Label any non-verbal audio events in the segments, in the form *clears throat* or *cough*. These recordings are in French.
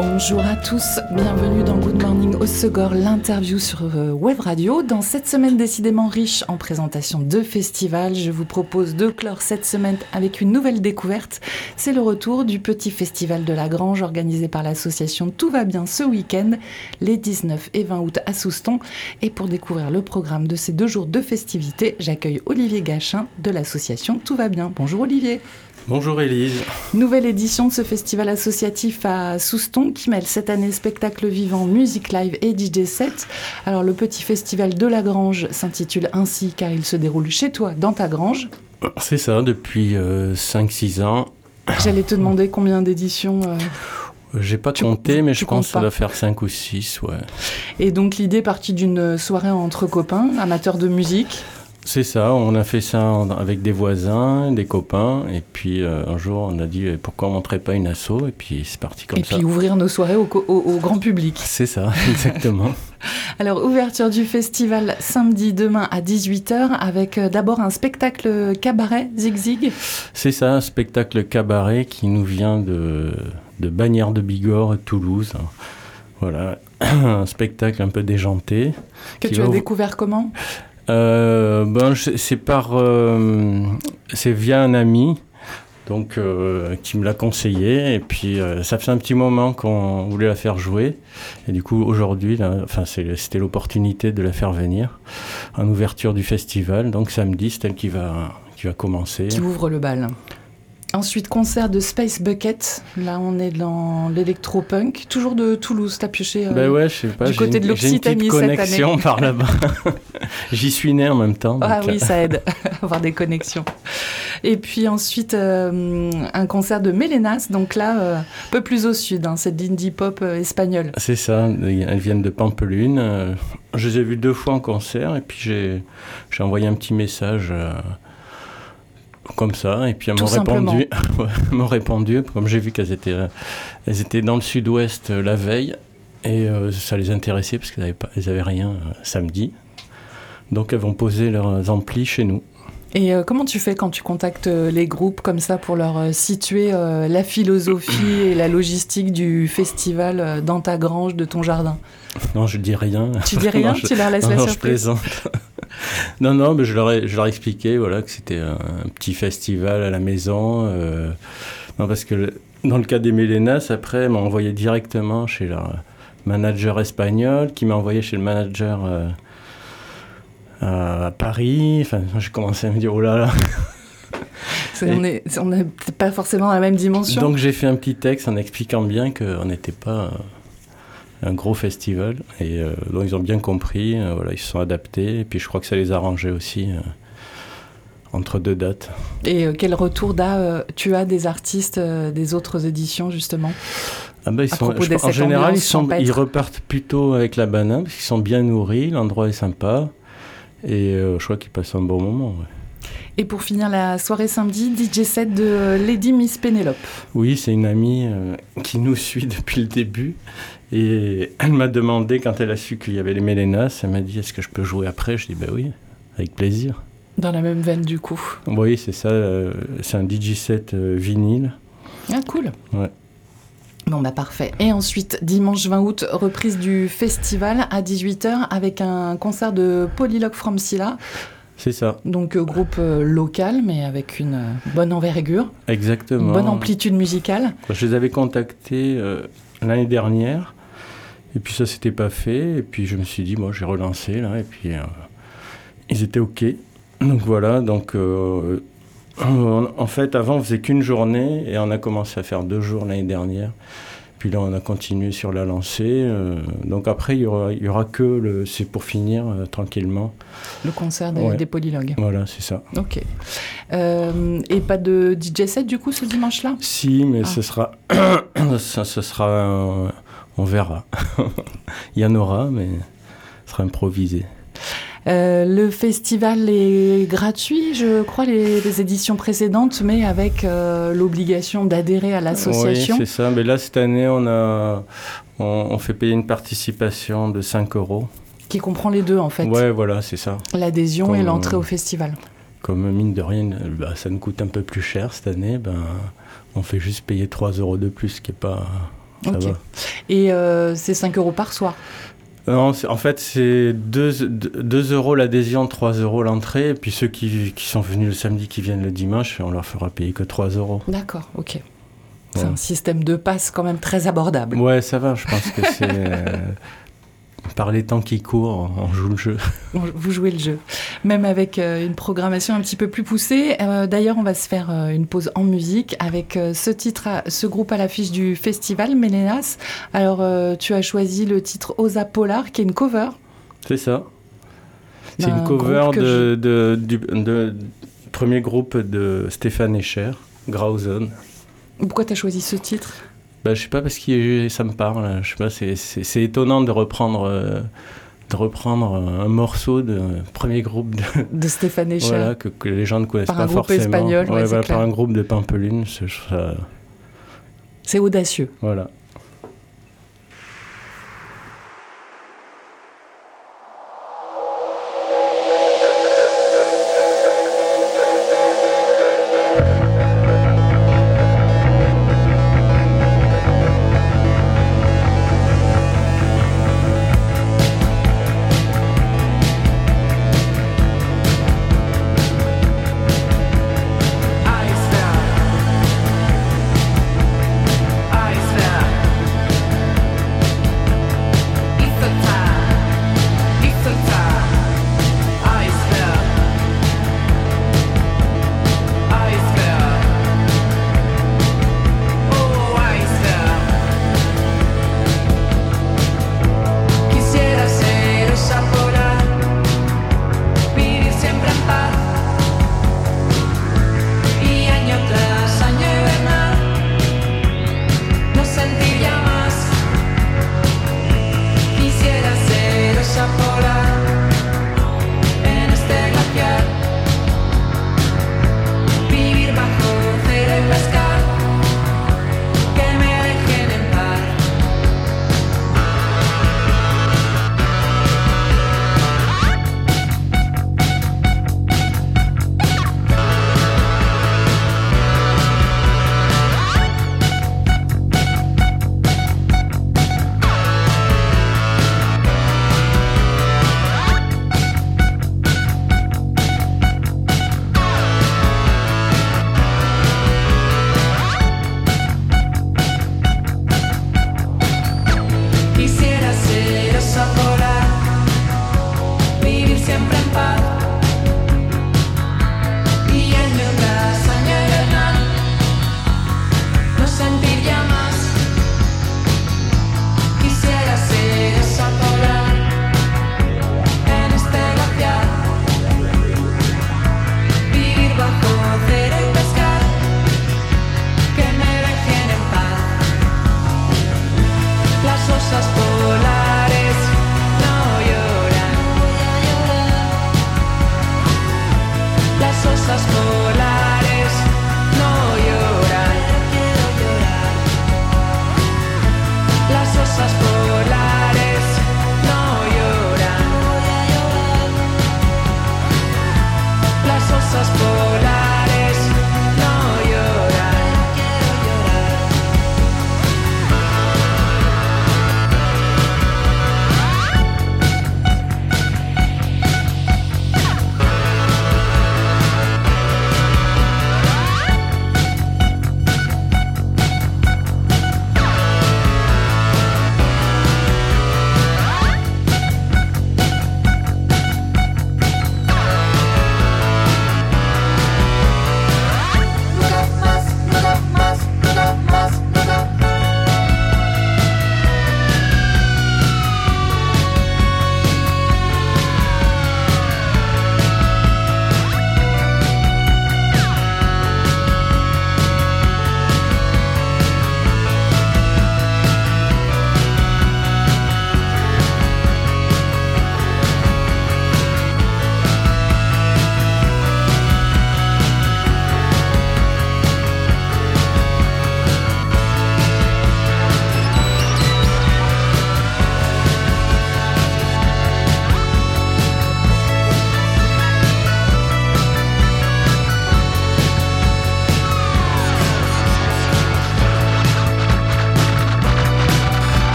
Bonjour à tous, bienvenue dans Good Morning au Segor, l'interview sur euh, Web Radio. Dans cette semaine décidément riche en présentation de festivals, je vous propose de clore cette semaine avec une nouvelle découverte. C'est le retour du petit festival de la Grange organisé par l'association Tout va bien ce week-end, les 19 et 20 août à Souston. Et pour découvrir le programme de ces deux jours de festivités, j'accueille Olivier Gachin de l'association Tout va bien. Bonjour Olivier. Bonjour Élise. Nouvelle édition de ce festival associatif à Souston qui mêle cette année spectacle vivant, musique live et DJ set. Alors le petit festival de la Grange s'intitule ainsi car il se déroule chez toi, dans ta grange. C'est ça, depuis 5-6 euh, ans. J'allais te demander combien d'éditions euh, J'ai pas compté, mais je pense que ça doit faire 5 ou 6, ouais. Et donc l'idée partie d'une soirée entre copains, amateurs de musique c'est ça, on a fait ça avec des voisins, des copains, et puis euh, un jour on a dit eh, pourquoi on montrait pas une asso, et puis c'est parti comme ça. Et puis ouvrir nos soirées au, grand public. C'est ça, *laughs* exactement. *laughs* Alors ouverture du festival samedi demain à 18h avec euh, d'abord un spectacle cabaret Zig Zig. C'est ça, un spectacle cabaret qui nous vient de, de Bagnères de Bigorre, Toulouse. Voilà, *clears throat* un spectacle un peu déjanté. Que tu as découvert comment? Euh, ben, c'est par, euh, c'est via un ami, donc euh, qui me l'a conseillé. Et puis ça fait un petit moment qu'on voulait la faire jouer. Et du coup aujourd'hui, enfin c'était l'opportunité de la faire venir en ouverture du festival. Donc samedi, c'est elle qui va qui va commencer. Qui ouvre le bal. Ensuite, concert de Space Bucket. Là, on est dans l'électro-punk. Toujours de Toulouse, t'as pioché euh, ben ouais, je sais pas, du côté de l'Occitanie cette année. connexion par là-bas. *laughs* J'y suis né en même temps. Ah oui, ça aide *laughs* avoir des connexions. Et puis ensuite, euh, un concert de Mélénas. Donc là, euh, un peu plus au sud. Hein, c'est l'indie pop espagnol. C'est ça. Elles viennent de Pampelune. je les ai vues deux fois en concert. Et puis j'ai envoyé un petit message comme ça, et puis elles m'ont répondu, *laughs* m'ont répondu, comme j'ai vu qu'elles étaient, elles étaient dans le sud-ouest euh, la veille, et euh, ça les intéressait parce qu'elles n'avaient pas, elles avaient rien euh, samedi. Donc elles vont poser leurs amplis chez nous. Et comment tu fais quand tu contactes les groupes comme ça pour leur situer la philosophie et la logistique du festival dans ta grange, de ton jardin? Non, je dis rien. Tu dis rien *laughs* Tu leur laisses la surprise je plaisante. *laughs* non, non, mais je leur ai, je leur ai expliqué voilà, que c'était un, petit festival à la maison. Euh, non, parce que dans le cas des Mélénas, après, ils m'ont envoyé directement chez leur manager espagnol, qui m'a envoyé chez le manager euh, à Paris. Enfin, j'ai commencé à me dire, oh là là. *laughs* on n'est pas forcément dans la même dimension. Donc j'ai fait un petit texte en expliquant bien qu'on n'était pas un gros festival. Et euh, donc ils ont bien compris, euh, voilà, ils se sont adaptés. Et puis je crois que ça les a arrangés aussi euh, entre deux dates. Et quel retour tu as des artistes des autres éditions justement? Ah ben, ils sont, En général, ils, sont, ils repartent plutôt avec la banane parce qu'ils sont bien nourris, l'endroit est sympa. Et je crois qu'ils passent un bon moment. Et pour finir la soirée samedi, DJ set de Lady Miss Pénélope. Oui, c'est une amie qui nous suit *laughs* depuis le début et elle m'a demandé, quand elle a su qu'il y avait les Mélénas, elle m'a dit Est-ce que je peux jouer après? Je dis Ben oui, avec plaisir. Dans la même veine, du coup Oui, c'est ça. Euh, c'est un DJ set euh, vinyle. Ah, cool. Ouais. Bon, bah parfait. Et ensuite, dimanche 20 août, reprise du festival à 18h avec un concert de Polylogue from Silla. C'est ça. Donc euh, groupe local, mais avec une bonne envergure. Exactement. bonne amplitude musicale. Je les avais contactés l'année dernière et puis ça s'était pas fait. Et puis je me suis dit, moi, j'ai relancé là. Et puis euh, ils étaient OK. Donc voilà. Donc euh, en fait, avant, on faisait qu'une journée et on a commencé à faire deux jours l'année dernière. Puis là, on a continué sur la lancée. Euh, donc après, il y aura, il y aura que le. C'est pour finir tranquillement. Le concert des, des polylogues. Voilà, c'est ça. Ok. et pas de DJ set du coup ce dimanche-là? Si, mais ce sera. *coughs* ça, ce sera on verra. *laughs* Il y en aura, mais ce sera improvisé. Euh, le festival est gratuit, je crois, les, éditions précédentes, mais avec euh, l'obligation d'adhérer à l'association. Oui, c'est ça. Mais là, cette année, on, a, on, fait payer une participation de 5 euros. Qui comprend les deux, en fait. Ouais, voilà, c'est ça. L'adhésion et l'entrée au festival. Comme mine de rien, bah, ça nous coûte un peu plus cher cette année, ben, on fait juste payer 3 euros de plus, ce qui n'est pas. Ça va. Et euh, c'est 5 euros par soir non, en fait, c'est 2, euros l'adhésion, 3 euros l'entrée. Et puis ceux qui, sont venus le samedi, qui viennent le dimanche, on leur fera payer que 3 euros. D'accord, ok. C'est un système de passe quand même très abordable. Ouais, ça va, je pense que c'est. Par les temps qui courent, on joue le jeu. Vous jouez le jeu, même avec euh, une programmation un petit peu plus poussée. Euh, d'ailleurs, on va se faire euh, une pause en musique avec ce titre, ce groupe à l'affiche du festival, Mélénas. Alors, tu as choisi le titre Osa Polar, qui est une cover. C'est ça. C'est une cover de, du premier groupe de Stéphane Escher, Grauson. Pourquoi tu as choisi ce titre? Bah, je sais pas parce que ça me parle. Je sais pas, c'est étonnant de reprendre, euh, de reprendre un morceau de premier groupe de, de Stéphane Echer. Voilà, que, que, les gens ne connaissent par pas un forcément. Espagnol, ouais, voilà, par un groupe de Pampelune. C'est audacieux. Voilà.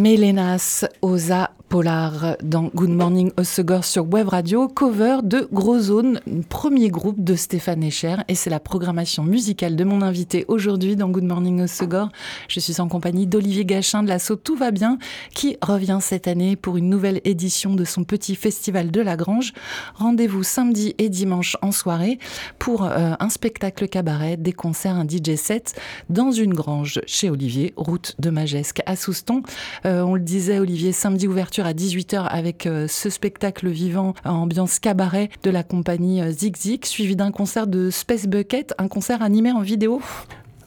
Mélénas Osa Polar dans Good Morning Osegor sur Web Radio, cover de Gros Zone, premier groupe de Stéphane Echer. Et c'est la programmation musicale de mon invité aujourd'hui dans Good Morning Osegor. Je suis en compagnie d'Olivier Gachin de l'assaut Tout va bien, qui revient cette année pour une nouvelle édition de son petit festival de la Grange. Rendez-vous samedi et dimanche en soirée pour euh, un spectacle cabaret, des concerts, un DJ set dans une grange chez Olivier, route de Magesque à Souston. Euh, on le disait, Olivier, samedi ouverture à 18h avec euh, ce spectacle vivant en ambiance cabaret de la compagnie euh, Zig Zig, suivi d'un concert de Space Bucket, un concert animé en vidéo.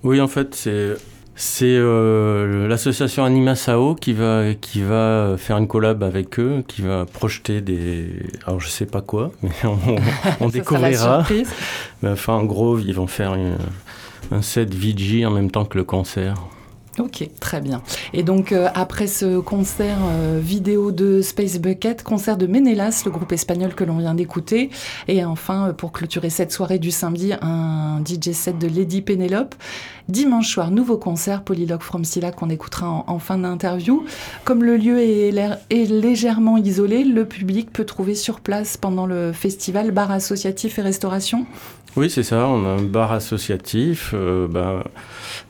Oui, en fait, c'est c'est euh, l'association Anima Sao qui va, qui va faire une collab avec eux, qui va projeter des. Alors je sais pas quoi, mais *laughs* on, on découvrira. Mais enfin, en gros, ils vont faire un set VG en même temps que le concert. Ok, très bien. Et donc euh, après ce concert euh, vidéo de Space Bucket, concert de Menelas, le groupe espagnol que l'on vient d'écouter, et enfin euh, pour clôturer cette soirée du samedi, un DJ set de Lady Penelope. Dimanche soir, nouveau concert Polylogue from Silla qu'on écoutera en, fin d'interview. Comme le lieu est, légèrement isolé, le public peut trouver sur place pendant le festival bar associatif et restauration. Oui, c'est ça. On a un bar associatif. Ben,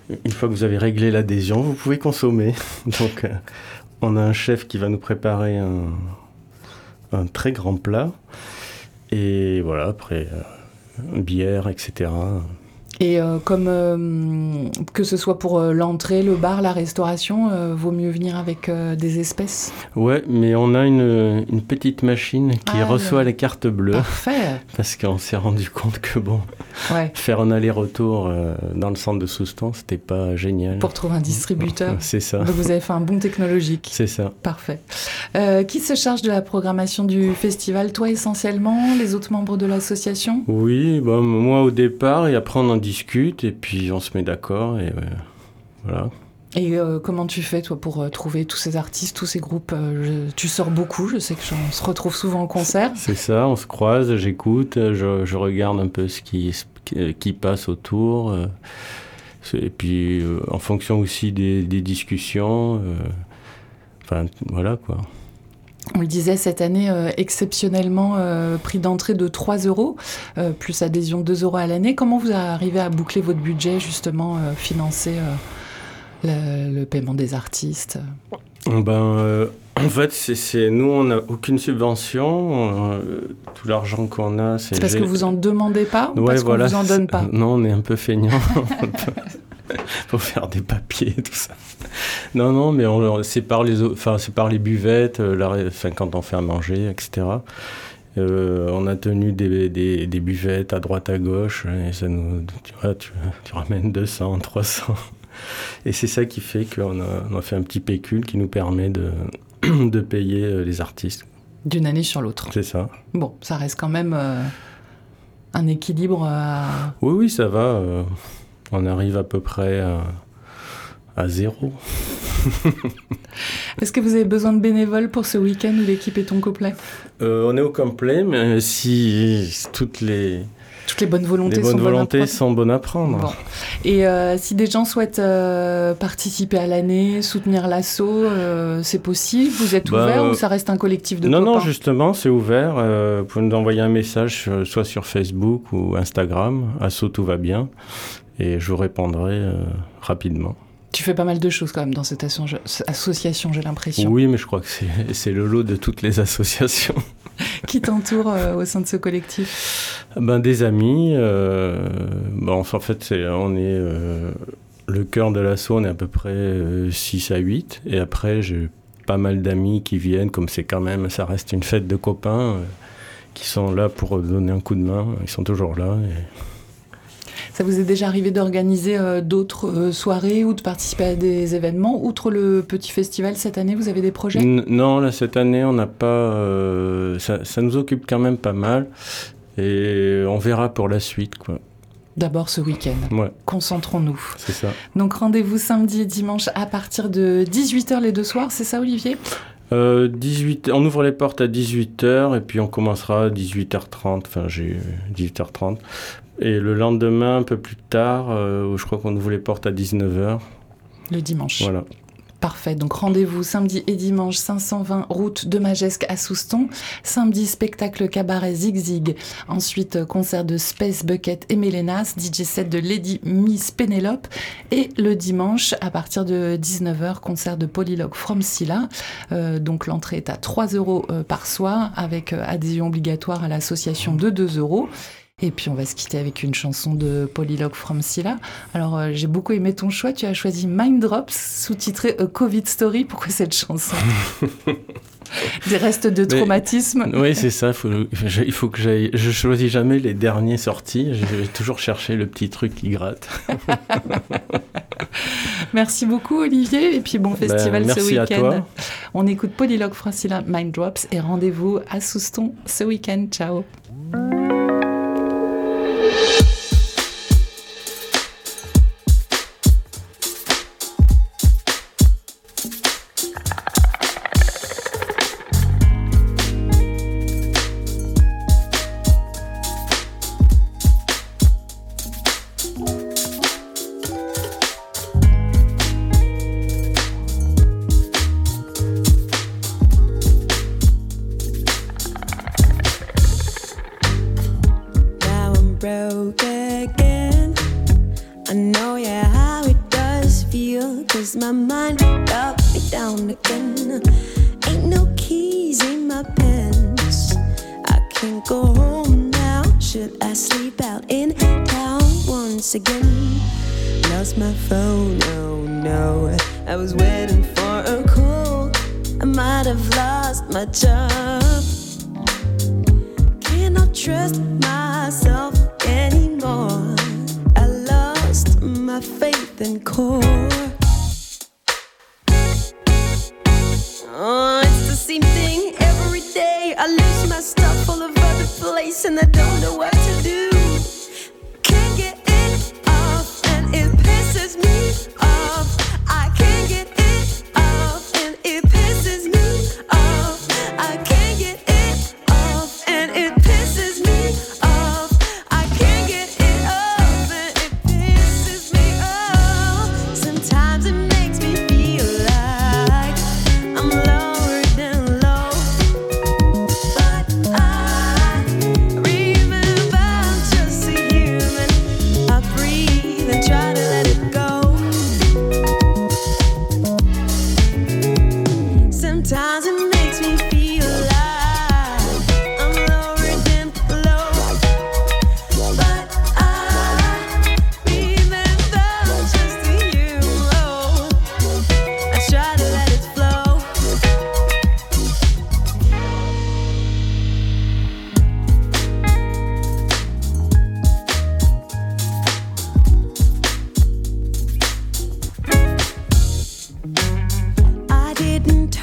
une fois que vous avez réglé l'adhésion, vous pouvez consommer. *laughs* Donc, euh, on a un chef qui va nous préparer un, très grand plat. Et voilà, après, euh, bière, etc. Et euh, comme euh, que ce soit pour euh, l'entrée, le bar, la restauration, vaut mieux venir avec des espèces Ouais, mais on a une, une petite machine qui ah, reçoit ouais. les cartes bleues. Parfait *laughs* Parce qu'on s'est rendu compte que bon, ouais. faire un aller-retour dans le centre de Souston, c'était pas génial. Pour trouver un distributeur *laughs* C'est ça. Donc vous avez fait un bon technologique. C'est ça. Parfait. qui se charge de la programmation du festival Toi essentiellement Les autres membres de l'association? Oui, bah, moi au départ, et après on en discute et puis on se met d'accord et euh, voilà. Et euh, comment tu fais toi pour euh, trouver tous ces artistes, tous ces groupes euh, je, Tu sors beaucoup, je sais que on se retrouve souvent en concert. C'est ça, on se croise, j'écoute, je, je, regarde un peu ce qui, qui passe autour. Et puis en fonction aussi des, des discussions. Enfin voilà quoi. On le disait, cette année, euh, exceptionnellement, euh, prix d'entrée de 3 euros, euh, plus adhésion 2 euros à l'année. Comment vous arrivez à boucler votre budget, justement, financer le, le, paiement des artistes? Ben, En fait, c'est nous, on n'a aucune subvention. tout l'argent qu'on a, c'est... parce que vous en demandez pas ou ouais, parce voilà, qu'on vous en donne pas? *laughs* Non, on est un peu feignant. *laughs* faire des papiers tout ça. Non, non, mais c'est par, les, enfin, par les buvettes, euh, la, enfin, quand on fait à manger, etc. Euh, on a tenu des, des, des, buvettes à droite à gauche et ça nous tu, vois, tu, tu ramènes 200 300 et c'est ça qui fait qu'on a, on a fait un petit pécule qui nous permet de, de payer euh, les artistes d'une année sur l'autre c'est ça bon ça reste quand même euh, un équilibre à... oui oui ça va euh, on arrive à peu près à, à zéro. *laughs* Est-ce que vous avez besoin de bénévoles pour ce week-end où l'équipe est au complet euh, On est au complet, mais si toutes les, toutes les bonnes volontés, les bonnes, sont, volontés bonnes sont bonnes à prendre. Bon. Et euh, si des gens souhaitent euh, participer à l'année, soutenir l'assaut, euh, c'est possible? Vous êtes bah, ouvert ou ça reste un collectif de Non, copains? non, justement, c'est ouvert. Vous pouvez nous envoyer un message soit sur Facebook ou Instagram. Assaut, tout va bien. Et je vous répondrai euh, rapidement. Tu fais pas mal de choses quand même dans cette association, j'ai l'impression. Oui, mais je crois que c'est *laughs* le lot de toutes les associations. *laughs* Qui t'entoure euh, au sein de ce collectif? Ben, Des amis. Euh, bon, en fait, est, on est euh, le cœur de l'assaut, on est à peu près euh, 6 à 8. Et après, j'ai pas mal d'amis qui viennent, comme c'est quand même, ça reste une fête de copains, qui sont là pour donner un coup de main. Ils sont toujours là. Et... Ça vous est déjà arrivé d'organiser euh, d'autres euh, soirées ou de participer à des événements? Outre le petit festival cette année, vous avez des projets? N Non, là, cette année, on n'a pas. Euh, ça, ça, nous occupe quand même pas mal. Et on verra pour la suite, quoi. D'abord ce week-end. Ouais. Concentrons-nous. C'est ça. Donc rendez-vous samedi et dimanche à partir de 18h les deux soirs, c'est ça Olivier? Euh, 18, on ouvre les portes à 18h et puis on commencera à 18h30, enfin j'ai 18h30 Et le lendemain, un peu plus tard, euh, je crois qu'on ouvre les portes à 19h. Le dimanche. Voilà. Parfait. Donc rendez-vous samedi et dimanche 520 route de Majesque à Souston. Samedi spectacle cabaret Zig Zig. Ensuite concert de Space Bucket et Mélénas, DJ set de Lady Miss Pénélope. Et le dimanche à partir de 19h concert de Polylogue From Silla. Euh, donc l'entrée est à 3 euros euh, par soir avec adhésion obligatoire à l'association de 2 euros. Et puis on va se quitter avec une chanson de Polylogue from Silla. Alors euh, j'ai beaucoup aimé ton choix, tu as choisi Mind Drops, sous-titré A Covid Story. Pourquoi cette chanson *laughs* Des restes de traumatisme Oui, c'est ça. il faut que j'aille. Je choisis jamais les derniers sortis. Je vais toujours chercher le petit truc qui gratte. *laughs* merci beaucoup, Olivier. Et puis bon ben, festival ce week-end. On écoute Polylogue Silla, Mind Drops et rendez-vous à Souston ce week-end. Ciao. something core. Oh, it's the same thing every day. I lose my stuff all over the place and I don't know what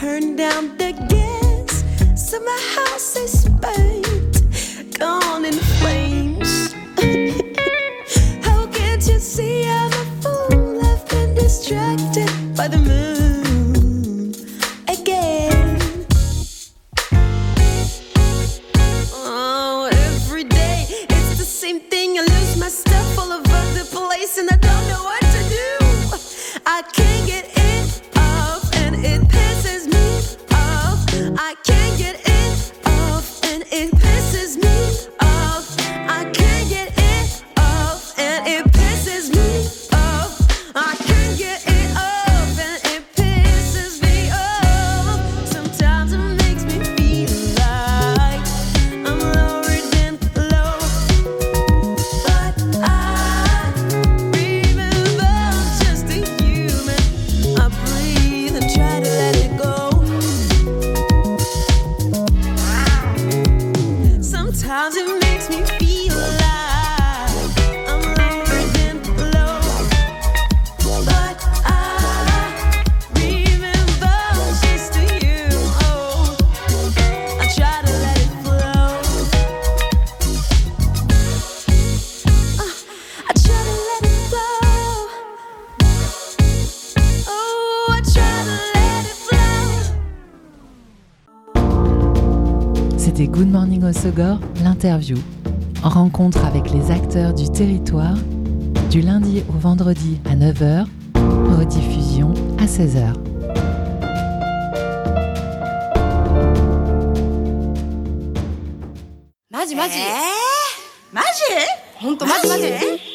turn down the gas, so my house is burning. Segor, l'interview. Rencontre avec les acteurs du territoire, du lundi au vendredi à 9h, rediffusion à 16h. Magie, magie. Eh magie. Hein.